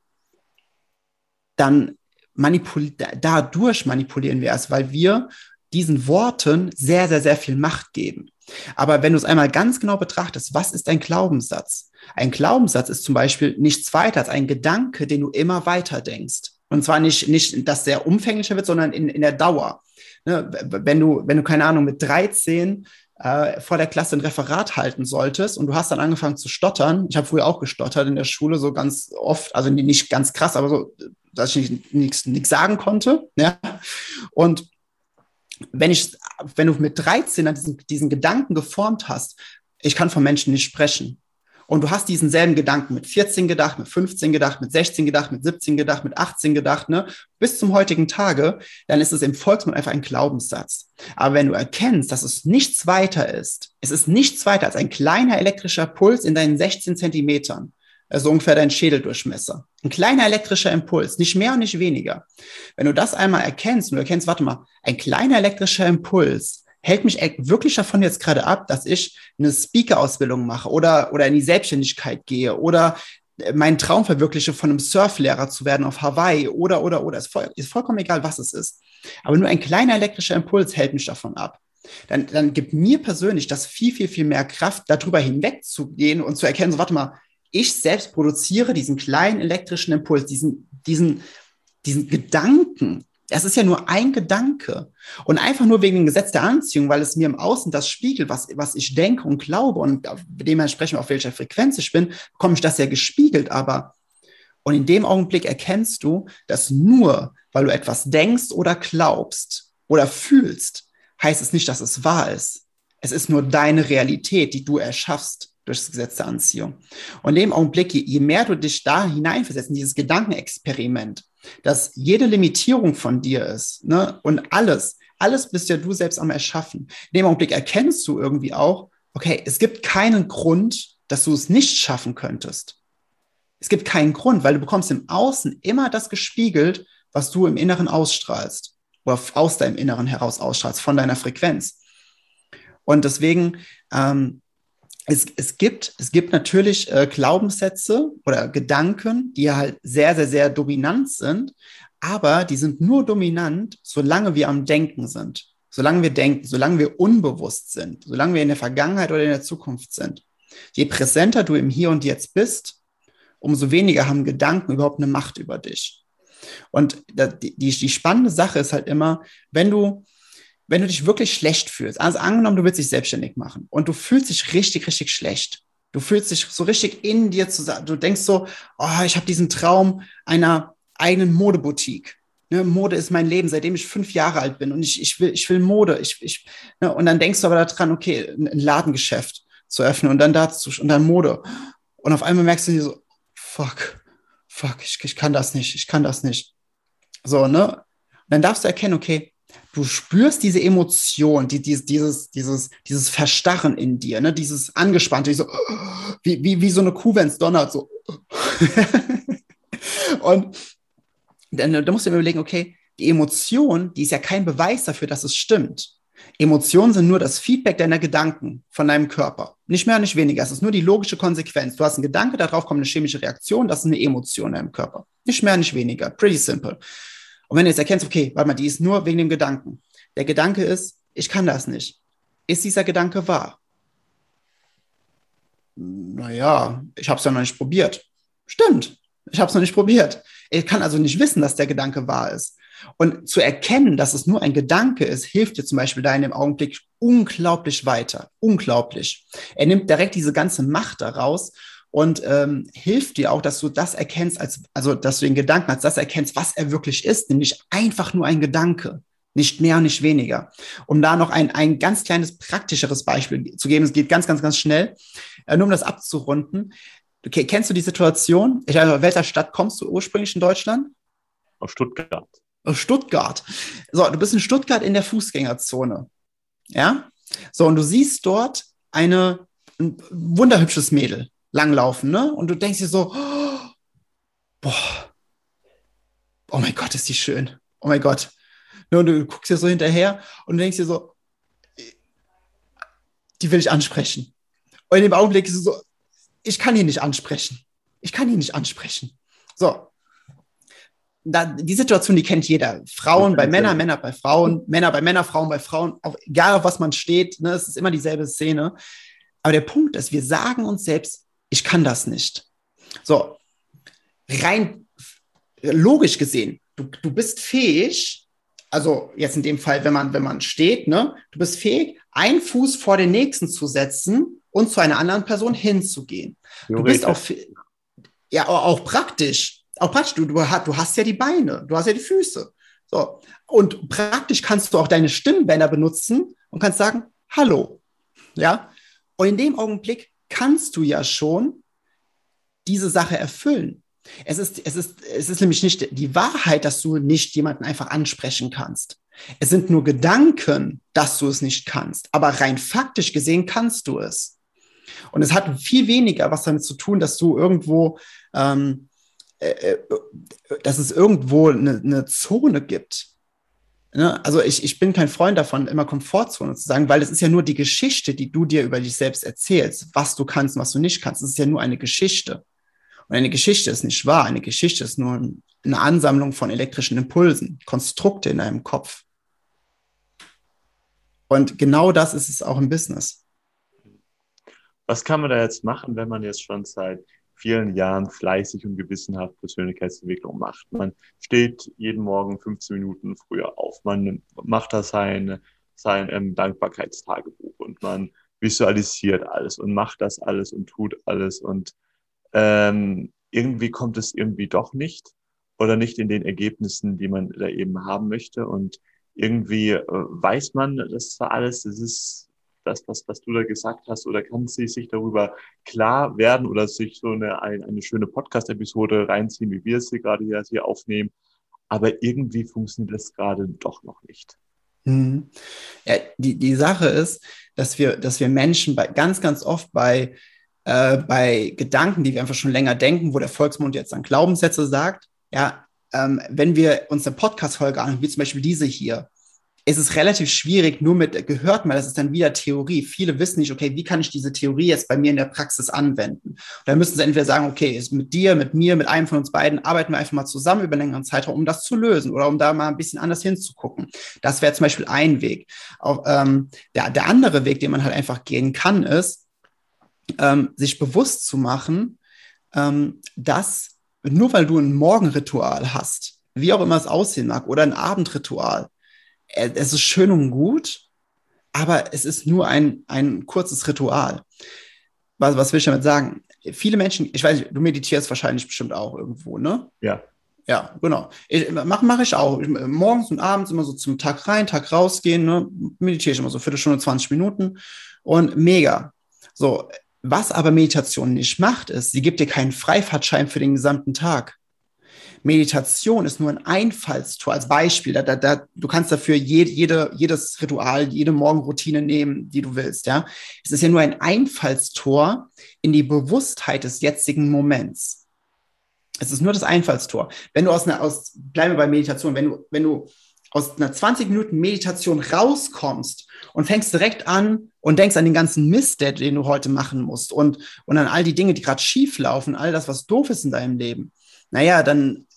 dann manipul dadurch manipulieren wir es, weil wir diesen Worten sehr, sehr, sehr viel Macht geben. Aber wenn du es einmal ganz genau betrachtest, was ist ein Glaubenssatz? Ein Glaubenssatz ist zum Beispiel nichts weiter als ein Gedanke, den du immer weiter denkst. Und zwar nicht, nicht, dass der umfänglicher wird, sondern in, in der Dauer. Ne? Wenn du, wenn du, keine Ahnung, mit 13 äh, vor der Klasse ein Referat halten solltest und du hast dann angefangen zu stottern. Ich habe früher auch gestottert in der Schule, so ganz oft, also nicht ganz krass, aber so dass ich nichts sagen konnte. Ja? Und wenn ich, wenn du mit 13 diesen, diesen Gedanken geformt hast, ich kann von Menschen nicht sprechen. Und du hast diesen selben Gedanken mit 14 gedacht, mit 15 gedacht, mit 16 gedacht, mit 17 gedacht, mit 18 gedacht, ne? Bis zum heutigen Tage, dann ist es im Volksmund einfach ein Glaubenssatz. Aber wenn du erkennst, dass es nichts weiter ist, es ist nichts weiter als ein kleiner elektrischer Puls in deinen 16 Zentimetern, also ungefähr dein Schädeldurchmesser. Ein kleiner elektrischer Impuls, nicht mehr und nicht weniger. Wenn du das einmal erkennst und du erkennst, warte mal, ein kleiner elektrischer Impuls hält mich wirklich davon jetzt gerade ab, dass ich eine Speaker-Ausbildung mache oder, oder in die Selbstständigkeit gehe oder meinen Traum verwirkliche, von einem Surflehrer zu werden auf Hawaii oder, oder, oder, ist, voll, ist vollkommen egal, was es ist. Aber nur ein kleiner elektrischer Impuls hält mich davon ab. Dann, dann gibt mir persönlich das viel, viel, viel mehr Kraft, darüber hinwegzugehen und zu erkennen, so, warte mal, ich selbst produziere diesen kleinen elektrischen Impuls, diesen, diesen, diesen Gedanken, es ist ja nur ein Gedanke. Und einfach nur wegen dem Gesetz der Anziehung, weil es mir im Außen das spiegelt, was, was ich denke und glaube und dementsprechend auf welcher Frequenz ich bin, bekomme ich das ja gespiegelt. Aber, und in dem Augenblick erkennst du, dass nur, weil du etwas denkst oder glaubst oder fühlst, heißt es nicht, dass es wahr ist. Es ist nur deine Realität, die du erschaffst durch das Gesetz der Anziehung. Und in dem Augenblick, je, mehr du dich da hineinversetzt, in dieses Gedankenexperiment, dass jede Limitierung von dir ist ne? und alles, alles bist ja du selbst am Erschaffen. In dem Augenblick erkennst du irgendwie auch, okay, es gibt keinen Grund, dass du es nicht schaffen könntest. Es gibt keinen Grund, weil du bekommst im Außen immer das gespiegelt, was du im Inneren ausstrahlst oder aus deinem Inneren heraus ausstrahlst, von deiner Frequenz. Und deswegen ähm, es, es, gibt, es gibt natürlich äh, Glaubenssätze oder Gedanken, die halt sehr, sehr, sehr dominant sind, aber die sind nur dominant, solange wir am Denken sind. Solange wir denken, solange wir unbewusst sind, solange wir in der Vergangenheit oder in der Zukunft sind. Je präsenter du im Hier und Jetzt bist, umso weniger haben Gedanken überhaupt eine Macht über dich. Und die, die, die spannende Sache ist halt immer, wenn du, wenn du dich wirklich schlecht fühlst, also angenommen, du willst dich selbstständig machen und du fühlst dich richtig, richtig schlecht. Du fühlst dich so richtig in dir zusammen. Du denkst so, oh, ich habe diesen Traum einer eigenen Modeboutique. Ne, Mode ist mein Leben, seitdem ich fünf Jahre alt bin und ich, ich, will, ich will Mode. Ich, ich, ne, und dann denkst du aber daran, okay, ein Ladengeschäft zu öffnen und dann dazu und dann Mode. Und auf einmal merkst du dir so, fuck, fuck, ich, ich kann das nicht, ich kann das nicht. So, ne? Und dann darfst du erkennen, okay, du spürst diese Emotion, die, die, dieses, dieses, dieses Verstarren in dir, ne? dieses Angespannte, so, wie, wie, wie so eine Kuh, wenn es donnert, so. (laughs) und dann, da musst du dir überlegen, okay, die Emotion, die ist ja kein Beweis dafür, dass es stimmt. Emotionen sind nur das Feedback deiner Gedanken von deinem Körper. Nicht mehr, nicht weniger. Es ist nur die logische Konsequenz. Du hast einen Gedanke, darauf kommt eine chemische Reaktion, das ist eine Emotion in deinem Körper. Nicht mehr, nicht weniger. Pretty simple. Und wenn du jetzt erkennst, okay, warte mal, die ist nur wegen dem Gedanken. Der Gedanke ist, ich kann das nicht. Ist dieser Gedanke wahr? Naja, ich habe es ja noch nicht probiert. Stimmt, ich habe es noch nicht probiert. Ich kann also nicht wissen, dass der Gedanke wahr ist. Und zu erkennen, dass es nur ein Gedanke ist, hilft dir zum Beispiel da in dem Augenblick unglaublich weiter. Unglaublich. Er nimmt direkt diese ganze Macht daraus und ähm, hilft dir auch, dass du das erkennst, als, also dass du den Gedanken als das erkennst, was er wirklich ist, nämlich einfach nur ein Gedanke. Nicht mehr, nicht weniger. Um da noch ein, ein ganz kleines praktischeres Beispiel zu geben, es geht ganz, ganz, ganz schnell, äh, nur um das abzurunden. Okay, kennst du die Situation? Ich, aus welcher Stadt kommst du ursprünglich in Deutschland? Aus Stuttgart. Aus Stuttgart. So, du bist in Stuttgart in der Fußgängerzone. Ja? So, und du siehst dort eine, ein wunderhübsches Mädel langlaufen, ne? Und du denkst dir so, oh, boah, oh mein Gott, ist die schön. Oh mein Gott. Ne, und du guckst dir so hinterher und denkst dir so, die will ich ansprechen. Und in dem Augenblick ist es so, ich kann ihn nicht ansprechen. Ich kann ihn nicht ansprechen. So. Da, die Situation, die kennt jeder. Frauen bei Männern, Männer bei Frauen, Männer bei Männern, Frauen bei Frauen, auch, egal auf was man steht, ne, es ist immer dieselbe Szene. Aber der Punkt ist, wir sagen uns selbst, ich kann das nicht. So, rein logisch gesehen, du, du bist fähig, also jetzt in dem Fall, wenn man, wenn man steht, ne, du bist fähig, einen Fuß vor den nächsten zu setzen und zu einer anderen Person hinzugehen. Du bist auch, ja, auch praktisch, auch praktisch, du, du, hast, du hast ja die Beine, du hast ja die Füße. So. Und praktisch kannst du auch deine Stimmbänder benutzen und kannst sagen, hallo. Ja. Und in dem Augenblick kannst du ja schon diese Sache erfüllen. Es ist, es ist, es ist nämlich nicht die Wahrheit, dass du nicht jemanden einfach ansprechen kannst. Es sind nur Gedanken, dass du es nicht kannst. Aber rein faktisch gesehen kannst du es. Und es hat viel weniger was damit zu tun, dass du irgendwo, ähm, äh, äh dass es irgendwo eine, eine Zone gibt, Ne? Also ich, ich bin kein Freund davon, immer Komfortzone zu sagen, weil es ist ja nur die Geschichte, die du dir über dich selbst erzählst, was du kannst und was du nicht kannst. Es ist ja nur eine Geschichte. Und eine Geschichte ist nicht wahr. Eine Geschichte ist nur eine Ansammlung von elektrischen Impulsen, Konstrukte in deinem Kopf. Und genau das ist es auch im Business. Was kann man da jetzt machen, wenn man jetzt schon seit vielen Jahren fleißig und gewissenhaft Persönlichkeitsentwicklung macht? Man steht jeden Morgen 15 Minuten früher auf. Man macht da sein, sein ähm, Dankbarkeitstagebuch und man visualisiert alles und macht das alles und tut alles und ähm, irgendwie kommt es irgendwie doch nicht oder nicht in den Ergebnissen, die man da eben haben möchte und irgendwie äh, weiß man, das war alles, das ist das, was, was du da gesagt hast, oder kann sie sich darüber klar werden oder sich so eine, eine, eine schöne Podcast-Episode reinziehen, wie wir es hier gerade hier, hier aufnehmen. Aber irgendwie funktioniert das gerade doch noch nicht. Mhm. Ja, die, die Sache ist, dass wir, dass wir Menschen bei, ganz, ganz oft bei, äh, bei Gedanken, die wir einfach schon länger denken, wo der Volksmund jetzt dann Glaubenssätze sagt, ja, ähm, wenn wir uns eine Podcast-Folge anschauen, wie zum Beispiel diese hier, ist es relativ schwierig, nur mit gehört mal, das ist dann wieder Theorie. Viele wissen nicht, okay, wie kann ich diese Theorie jetzt bei mir in der Praxis anwenden? Und dann müssen sie entweder sagen, okay, ist mit dir, mit mir, mit einem von uns beiden, arbeiten wir einfach mal zusammen über einen längeren Zeitraum, um das zu lösen oder um da mal ein bisschen anders hinzugucken. Das wäre zum Beispiel ein Weg. Auch, ähm, der, der andere Weg, den man halt einfach gehen kann, ist, ähm, sich bewusst zu machen, ähm, dass nur weil du ein Morgenritual hast, wie auch immer es aussehen mag, oder ein Abendritual, es ist schön und gut, aber es ist nur ein, ein kurzes Ritual. Was, was will ich damit sagen? Viele Menschen, ich weiß nicht, du meditierst wahrscheinlich bestimmt auch irgendwo, ne? Ja. Ja, genau. Mache mach ich auch. Ich, morgens und abends immer so zum Tag rein, Tag rausgehen, ne? meditiere ich immer so Viertelstunde, 20 Minuten und mega. So, was aber Meditation nicht macht, ist, sie gibt dir keinen Freifahrtschein für den gesamten Tag. Meditation ist nur ein Einfallstor als Beispiel. Da, da, da, du kannst dafür jede, jede, jedes Ritual, jede Morgenroutine nehmen, die du willst. Ja, es ist ja nur ein Einfallstor in die Bewusstheit des jetzigen Moments. Es ist nur das Einfallstor. Wenn du aus einer, aus, bleiben wir bei Meditation, wenn du, wenn du aus einer 20 Minuten Meditation rauskommst und fängst direkt an und denkst an den ganzen Mist, den du heute machen musst und, und an all die Dinge, die gerade schief laufen, all das, was doof ist in deinem Leben, naja, dann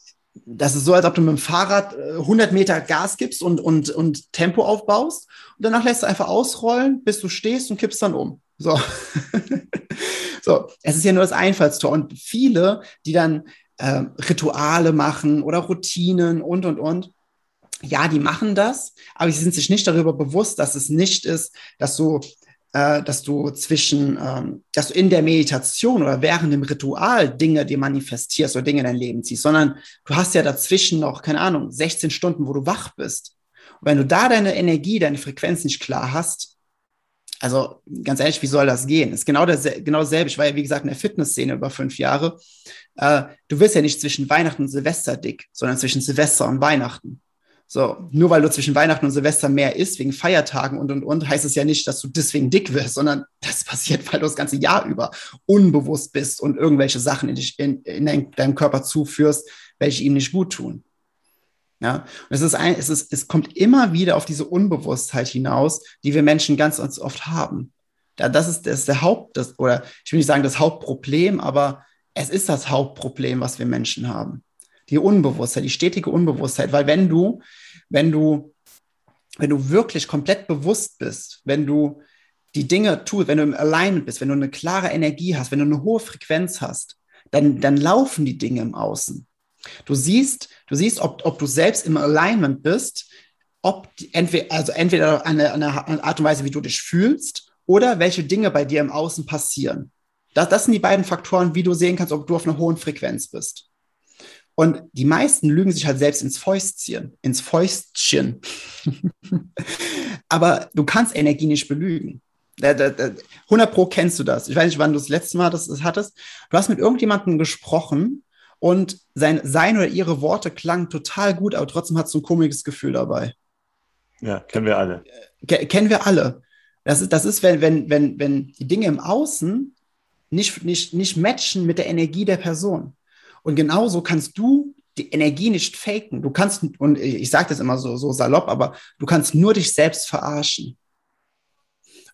das ist so, als ob du mit dem Fahrrad 100 äh, Meter Gas gibst und, und, und Tempo aufbaust und danach lässt du einfach ausrollen, bis du stehst und kippst dann um. So. (laughs) so, es ist ja nur das Einfallstor. Und viele, die dann äh, Rituale machen oder Routinen und, und, und, ja, die machen das, aber sie sind sich nicht darüber bewusst, dass es nicht ist, dass du äh, dass du zwischen, ähm, dass du in der Meditation oder während dem Ritual Dinge dir manifestierst oder Dinge in dein Leben ziehst, sondern du hast ja dazwischen noch, keine Ahnung, 16 Stunden, wo du wach bist. Und wenn du da deine Energie, deine Frequenz nicht klar hast, also ganz ehrlich, wie soll das gehen? Ist genau, der, genau dasselbe. Ich war ja, wie gesagt, in der Fitnessszene über fünf Jahre. Äh, du wirst ja nicht zwischen Weihnachten und Silvester dick, sondern zwischen Silvester und Weihnachten. So, nur weil du zwischen Weihnachten und Silvester mehr isst, wegen Feiertagen und und und, heißt es ja nicht, dass du deswegen dick wirst, sondern (laughs) das passiert, weil du das ganze Jahr über unbewusst bist und irgendwelche Sachen in, dich, in, in dein, deinem Körper zuführst, welche ihm nicht gut tun. Ja, und es ist ein, es ist, es kommt immer wieder auf diese Unbewusstheit hinaus, die wir Menschen ganz, oft haben. Ja, das ist, das ist der Haupt, das, oder ich will nicht sagen das Hauptproblem, aber es ist das Hauptproblem, was wir Menschen haben die Unbewusstheit, die stetige Unbewusstheit, weil wenn du, wenn du, wenn du wirklich komplett bewusst bist, wenn du die Dinge tust, wenn du im Alignment bist, wenn du eine klare Energie hast, wenn du eine hohe Frequenz hast, dann, dann laufen die Dinge im Außen. Du siehst, du siehst, ob, ob du selbst im Alignment bist, ob entweder, also entweder eine, eine Art und Weise, wie du dich fühlst, oder welche Dinge bei dir im Außen passieren. Das, das sind die beiden Faktoren, wie du sehen kannst, ob du auf einer hohen Frequenz bist. Und die meisten lügen sich halt selbst ins Fäustchen, ins Fäustchen. Aber du kannst Energie nicht belügen. 100 Pro kennst du das. Ich weiß nicht, wann du das letzte Mal das, hattest. Du hast mit irgendjemandem gesprochen und sein, sein oder ihre Worte klangen total gut, aber trotzdem hast du ein komisches Gefühl dabei. Ja, kennen wir alle. kennen wir alle. Das ist, das ist wenn, wenn, wenn, wenn die Dinge im Außen nicht, nicht, nicht matchen mit der Energie der Person. Und genauso kannst du die Energie nicht faken. Du kannst, und ich sage das immer so, so salopp, aber du kannst nur dich selbst verarschen.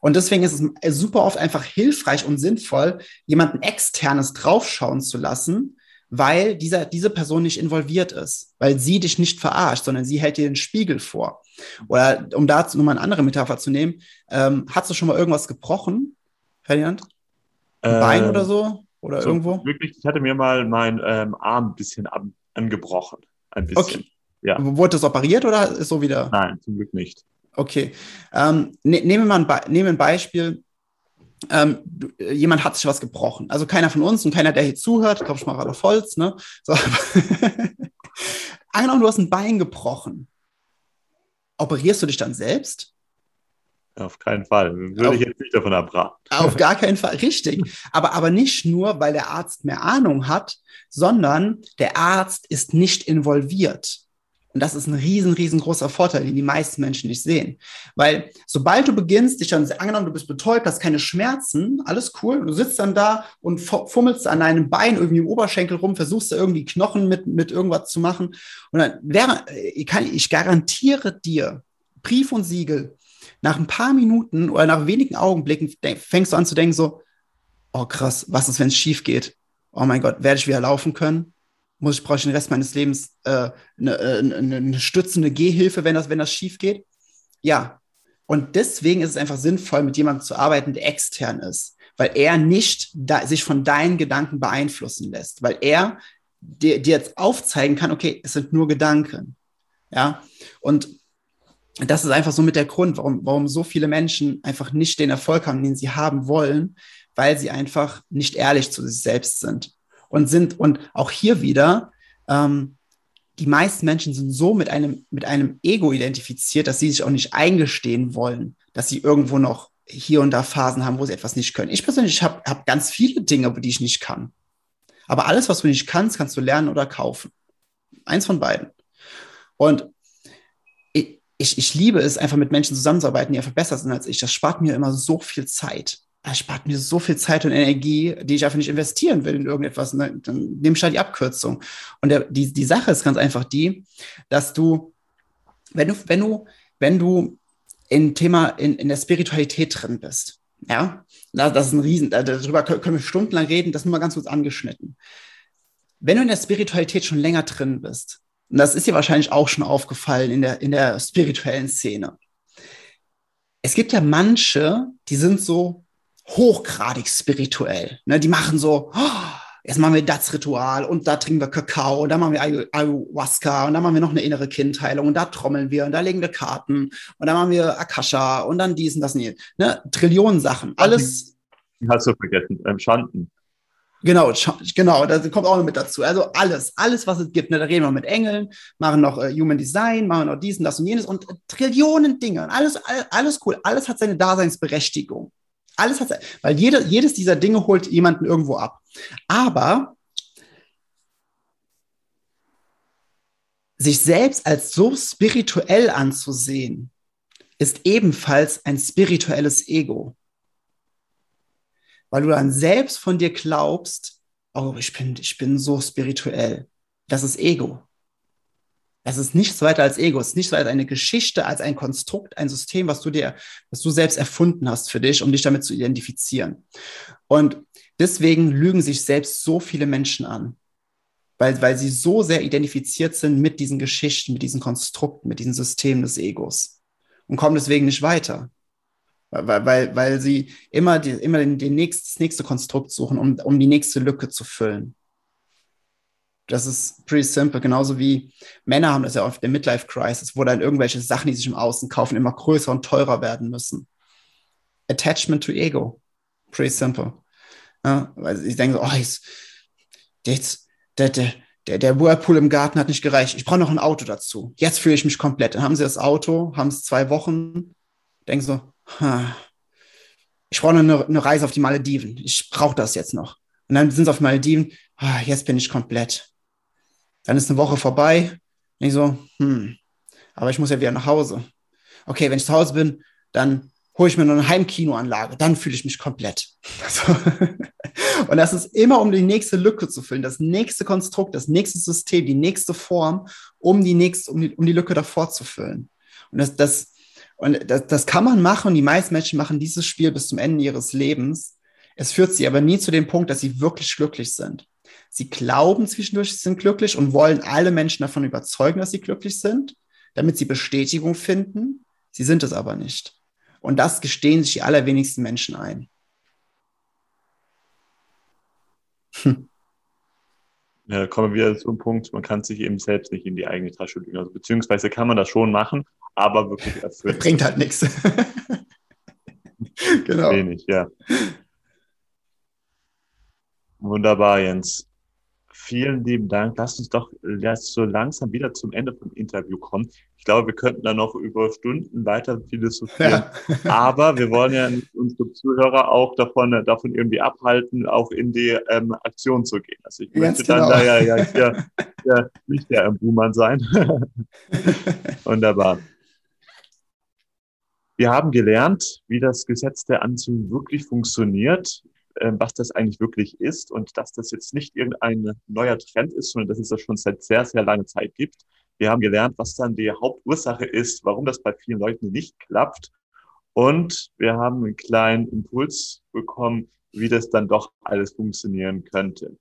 Und deswegen ist es super oft einfach hilfreich und sinnvoll, jemanden externes draufschauen zu lassen, weil dieser, diese Person nicht involviert ist, weil sie dich nicht verarscht, sondern sie hält dir den Spiegel vor. Oder um dazu nochmal eine andere Metapher zu nehmen, ähm, hast du schon mal irgendwas gebrochen, Ferdinand? Ein äh, Bein oder so? Oder so irgendwo? Wirklich, ich hatte mir mal meinen ähm, Arm ein bisschen ab, angebrochen. Ein bisschen. Okay. Ja. Wurde das operiert oder ist so wieder? Nein, zum Glück nicht. Okay. Ähm, ne, nehmen wir mal ein, nehmen ein Beispiel. Ähm, äh, jemand hat sich was gebrochen. Also keiner von uns und keiner, der hier zuhört, glaube ich mal auf Holz, ne? So. (laughs) Angenommen, du hast ein Bein gebrochen. Operierst du dich dann selbst? Auf keinen Fall. Würde auf, ich jetzt nicht davon abraten. Auf gar keinen Fall, richtig. Aber, aber nicht nur, weil der Arzt mehr Ahnung hat, sondern der Arzt ist nicht involviert. Und das ist ein riesen, riesengroßer Vorteil, den die meisten Menschen nicht sehen. Weil sobald du beginnst, dich dann, angenommen, du bist betäubt, hast keine Schmerzen, alles cool, du sitzt dann da und fummelst an deinem Bein irgendwie im Oberschenkel rum, versuchst da irgendwie Knochen mit, mit irgendwas zu machen. Und dann wäre, ich, kann, ich garantiere dir, Brief und Siegel, nach ein paar Minuten oder nach wenigen Augenblicken fängst du an zu denken so, oh krass, was ist, wenn es schief geht? Oh mein Gott, werde ich wieder laufen können? muss ich, brauche ich den Rest meines Lebens äh, eine, äh, eine, eine stützende Gehhilfe, wenn das, wenn das schief geht? Ja. Und deswegen ist es einfach sinnvoll, mit jemandem zu arbeiten, der extern ist, weil er nicht da, sich von deinen Gedanken beeinflussen lässt, weil er dir, dir jetzt aufzeigen kann, okay, es sind nur Gedanken. Ja. Und das ist einfach so mit der Grund, warum, warum so viele Menschen einfach nicht den Erfolg haben, den sie haben wollen, weil sie einfach nicht ehrlich zu sich selbst sind und sind, und auch hier wieder, ähm, die meisten Menschen sind so mit einem, mit einem Ego identifiziert, dass sie sich auch nicht eingestehen wollen, dass sie irgendwo noch hier und da Phasen haben, wo sie etwas nicht können. Ich persönlich habe hab ganz viele Dinge, die ich nicht kann. Aber alles, was du nicht kannst, kannst du lernen oder kaufen. Eins von beiden. Und ich, ich, liebe es, einfach mit Menschen zusammenzuarbeiten, die einfach besser sind als ich. Das spart mir immer so viel Zeit es spart mir so viel Zeit und Energie, die ich einfach nicht investieren will in irgendetwas. Ne? Dann nehme ich halt die Abkürzung. Und der, die, die Sache ist ganz einfach die, dass du, wenn du, wenn du, wenn du in Thema, in, in der Spiritualität drin bist, ja, das ist ein Riesen, darüber können wir stundenlang reden, das nur mal ganz kurz angeschnitten. Wenn du in der Spiritualität schon länger drin bist, und das ist dir wahrscheinlich auch schon aufgefallen in der, in der spirituellen Szene, es gibt ja manche, die sind so hochgradig spirituell. Ne? Die machen so, oh, jetzt machen wir das Ritual und da trinken wir Kakao und da machen wir Ayahuasca und da machen wir noch eine innere Kindheilung und da trommeln wir und da legen wir Karten und da machen wir Akasha und dann dies und das und. Ne? Trillionen Sachen. Alles. Hast du vergessen, ähm, Schanden. Genau, genau, das kommt auch noch mit dazu. Also alles, alles, was es gibt. Ne? Da reden wir mit Engeln, machen noch äh, Human Design, machen noch dies und das und jenes und äh, Trillionen Dinge. Alles, alles cool. Alles hat seine Daseinsberechtigung. Alles hat, weil jede, jedes dieser Dinge holt jemanden irgendwo ab. Aber sich selbst als so spirituell anzusehen, ist ebenfalls ein spirituelles Ego. Weil du dann selbst von dir glaubst, oh, ich bin, ich bin so spirituell. Das ist Ego. Es ist nichts weiter als Ego, es ist nichts weiter als eine Geschichte, als ein Konstrukt, ein System, was du dir, was du selbst erfunden hast für dich, um dich damit zu identifizieren. Und deswegen lügen sich selbst so viele Menschen an, weil, weil sie so sehr identifiziert sind mit diesen Geschichten, mit diesen Konstrukten, mit diesen Systemen des Egos und kommen deswegen nicht weiter. Weil, weil, sie immer, die, immer den, den nächst, das nächste Konstrukt suchen, um, um die nächste Lücke zu füllen. Das ist pretty simple. Genauso wie Männer haben das ja oft der Midlife Crisis, wo dann irgendwelche Sachen, die sich im Außen kaufen, immer größer und teurer werden müssen. Attachment to Ego. Pretty simple. Ja, weil ich denke so, oh, jetzt, jetzt, der, der, der, der Whirlpool im Garten hat nicht gereicht. Ich brauche noch ein Auto dazu. Jetzt fühle ich mich komplett. Dann haben sie das Auto, haben es zwei Wochen, denken so, ich brauche eine, eine Reise auf die Malediven. Ich brauche das jetzt noch. Und dann sind sie auf Malediven, ah, jetzt bin ich komplett. Dann ist eine Woche vorbei. Und ich so, hm, aber ich muss ja wieder nach Hause. Okay, wenn ich zu Hause bin, dann hole ich mir noch eine Heimkinoanlage, dann fühle ich mich komplett. (laughs) Also, und das ist immer, um die nächste Lücke zu füllen, das nächste Konstrukt, das nächste System, die nächste Form, um die nächste, um die, um die Lücke davor zu füllen. Und das, das, Und das, das kann man machen und die meisten Menschen machen dieses Spiel bis zum Ende ihres Lebens. Es führt sie aber nie zu dem Punkt, dass sie wirklich glücklich sind. Sie glauben zwischendurch, sie sind glücklich und wollen alle Menschen davon überzeugen, dass sie glücklich sind, damit sie Bestätigung finden. Sie sind es aber nicht. Und das gestehen sich die allerwenigsten Menschen ein. Hm. Ja, kommen wir wieder zum Punkt, man kann sich eben selbst nicht in die eigene Tasche lügen. Also, beziehungsweise kann man das schon machen, aber wirklich erfüllt. Bringt halt nichts. (laughs) genau. Wenig, ja. Wunderbar, Jens vielen lieben Dank. Lass uns doch jetzt so langsam wieder zum Ende vom Interview kommen. Ich glaube, wir könnten da noch über Stunden weiter philosophieren. Ja. (laughs) Aber wir wollen ja unsere Zuhörer auch davon, davon irgendwie abhalten, auch in die ähm, Aktion zu gehen. Also ich möchte genau. dann da ja, ja, ja, (laughs) ja nicht der Buhmann sein. Wunderbar. Wir haben gelernt, wie das Gesetz der Anziehung wirklich funktioniert äh, was das eigentlich wirklich ist und dass das jetzt nicht irgendein neuer Trend ist, sondern dass es das schon seit sehr, sehr langer Zeit gibt. Wir haben gelernt, was dann die Hauptursache ist, warum das bei vielen Leuten nicht klappt. Und wir haben einen kleinen Impuls bekommen, wie das dann doch alles funktionieren könnte.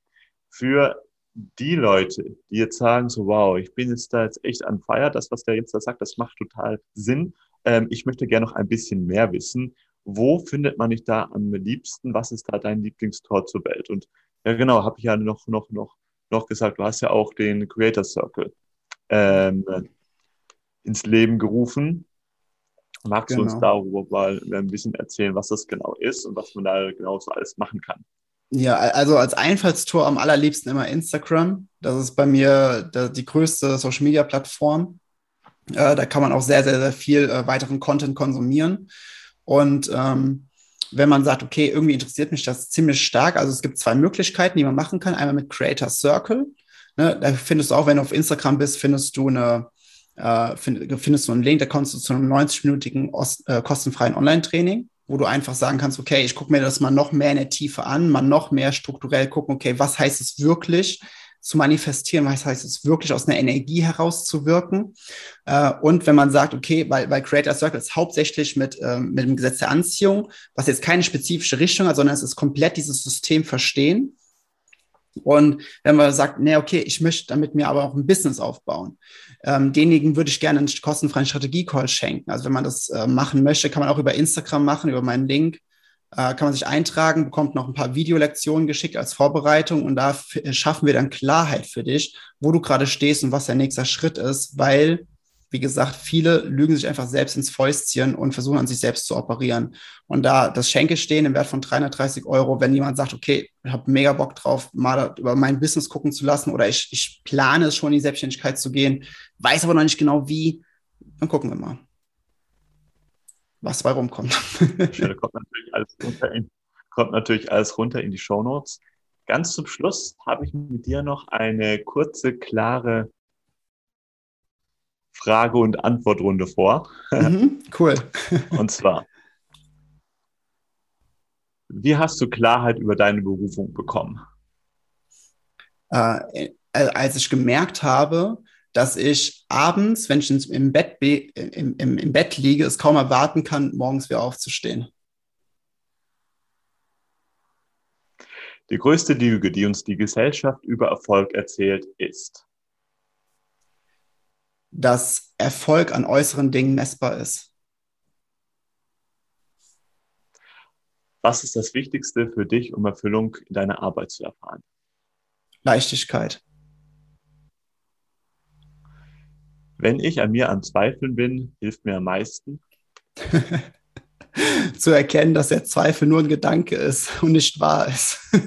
Für die Leute, die jetzt sagen, so wow, ich bin jetzt da jetzt echt an Feier, das, was der jetzt da sagt, das macht total Sinn. Ähm, ich möchte gerne noch ein bisschen mehr wissen wo findet man dich da am liebsten? Was ist da dein Lieblingstor zur Welt? Und ja, genau, habe ich ja noch, noch, noch, noch gesagt, du hast ja auch den Creator Circle ähm, ins Leben gerufen. Magst genau. du uns genau. darüber mal ein bisschen erzählen, was das genau ist und was man da genau so alles machen kann? Ja, also als Einfallstor am allerliebsten immer Instagram. Das ist bei mir die größte Social Media Plattform. Äh, da kann man auch sehr, sehr, sehr viel äh, weiteren Content konsumieren. Und ähm, wenn man sagt, okay, irgendwie interessiert mich das ziemlich stark, also es gibt zwei Möglichkeiten, die man machen kann. Einmal mit Creator Circle. Ne, da findest du auch, wenn du auf Instagram bist, findest du eine, äh, find, findest du einen Link, da kommst du zu einem 90-minütigen äh, kostenfreien Online-Training, wo du einfach sagen kannst, okay, ich gucke mir das mal noch mehr in der Tiefe an, mal noch mehr strukturell gucken, okay, was heißt es wirklich? Zu manifestieren, was heißt es wirklich aus einer Energie herauszuwirken. Äh, und wenn man sagt, okay, bei, bei Creator Circles hauptsächlich mit, ähm, mit dem Gesetz der Anziehung, was jetzt keine spezifische Richtung hat, sondern es ist komplett dieses System verstehen. Und wenn man sagt, nee, okay, ich möchte damit mir aber auch ein Business aufbauen, ähm, denjenigen würde ich gerne einen kostenfreien Strategie-Call schenken. Also wenn man das äh, machen möchte, kann man auch über Instagram machen, über meinen Link kann man sich eintragen, bekommt noch ein paar Videolektionen geschickt als Vorbereitung und da schaffen wir dann Klarheit für dich, wo du gerade stehst und was der nächste Schritt ist, weil, wie gesagt, viele lügen sich einfach selbst ins Fäustchen und versuchen an sich selbst zu operieren. Und da das Schenke stehen im Wert von 330 Euro, wenn jemand sagt, okay, ich habe mega Bock drauf, mal über mein Business gucken zu lassen oder ich, ich plane es schon in die Selbstständigkeit zu gehen, weiß aber noch nicht genau wie, dann gucken wir mal was bei rumkommt. (laughs) Schön, kommt natürlich alles runter in, kommt natürlich alles runter in die Show Notes. Ganz zum Schluss habe ich mit dir noch eine kurze, klare Frage- und Antwortrunde vor. Mhm, cool. (laughs) und zwar, wie hast du Klarheit über deine Berufung bekommen? Äh, als ich gemerkt habe, dass ich abends, wenn ich im Bett, im, im, im Bett liege, es kaum erwarten kann, morgens wieder aufzustehen. Die größte Lüge, die uns die Gesellschaft über Erfolg erzählt, ist, dass Erfolg an äußeren Dingen messbar ist. Was ist das Wichtigste für dich, um Erfüllung in deiner Arbeit zu erfahren? Leichtigkeit. Wenn ich an mir am Zweifeln bin, hilft mir am meisten. (laughs) Zu erkennen, dass der Zweifel nur ein Gedanke ist und nicht wahr ist. (laughs)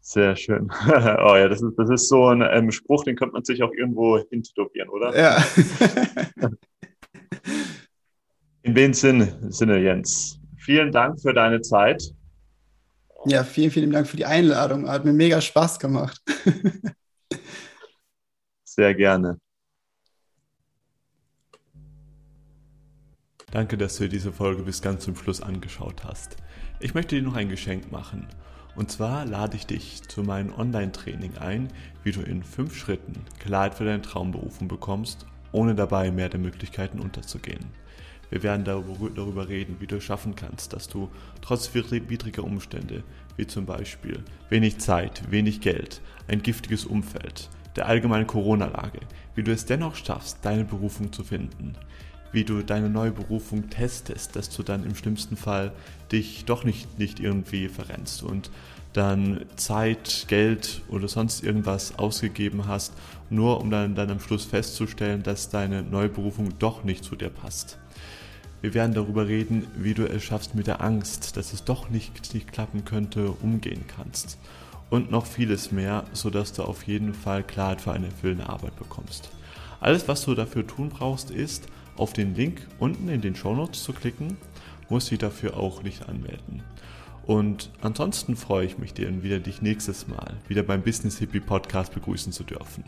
Sehr schön. (laughs) oh ja, das ist, das ist so ein ähm, Spruch, den könnte man sich auch irgendwo hintätowieren, oder? Ja. In dem Sinne, Sinne, Jens. Vielen Dank für deine Zeit. Ja, vielen, vielen Dank für die Einladung. Hat mir mega Spaß gemacht. Sehr gerne. Danke, dass du dir diese Folge bis ganz zum Schluss angeschaut hast. Ich möchte dir noch ein Geschenk machen. Und zwar lade ich dich zu meinem Online-Training ein, wie du in fünf Schritten Klarheit für deine Traumberufung bekommst ohne dabei mehr der Möglichkeiten unterzugehen. Wir werden darüber reden, wie du es schaffen kannst, dass du trotz widriger Umstände, wie zum Beispiel wenig Zeit, wenig Geld, ein giftiges Umfeld, der allgemeinen Corona-Lage, wie du es dennoch schaffst, deine Berufung zu finden, wie du deine neue Berufung testest, dass du dann im schlimmsten Fall dich doch nicht, nicht irgendwie verrennst und dann Zeit, Geld oder sonst irgendwas ausgegeben hast, nur um dann, dann am Schluss festzustellen, dass deine neue Berufung doch nicht zu dir passt. Wir werden darüber reden, wie du es schaffst mit der Angst, dass es doch nicht, nicht klappen könnte, umgehen kannst. Und noch vieles mehr, sodass du auf jeden Fall Klarheit für eine erfüllende Arbeit bekommst. Alles, was du dafür tun brauchst, ist, auf den Link unten in den Show Notes zu klicken, muss sie dafür auch nicht anmelden. Und ansonsten freue ich mich, dir wieder dich nächstes Mal wieder beim Business Hippie Podcast begrüßen zu dürfen.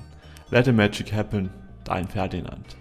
Let the Magic Happen, dein Ferdinand.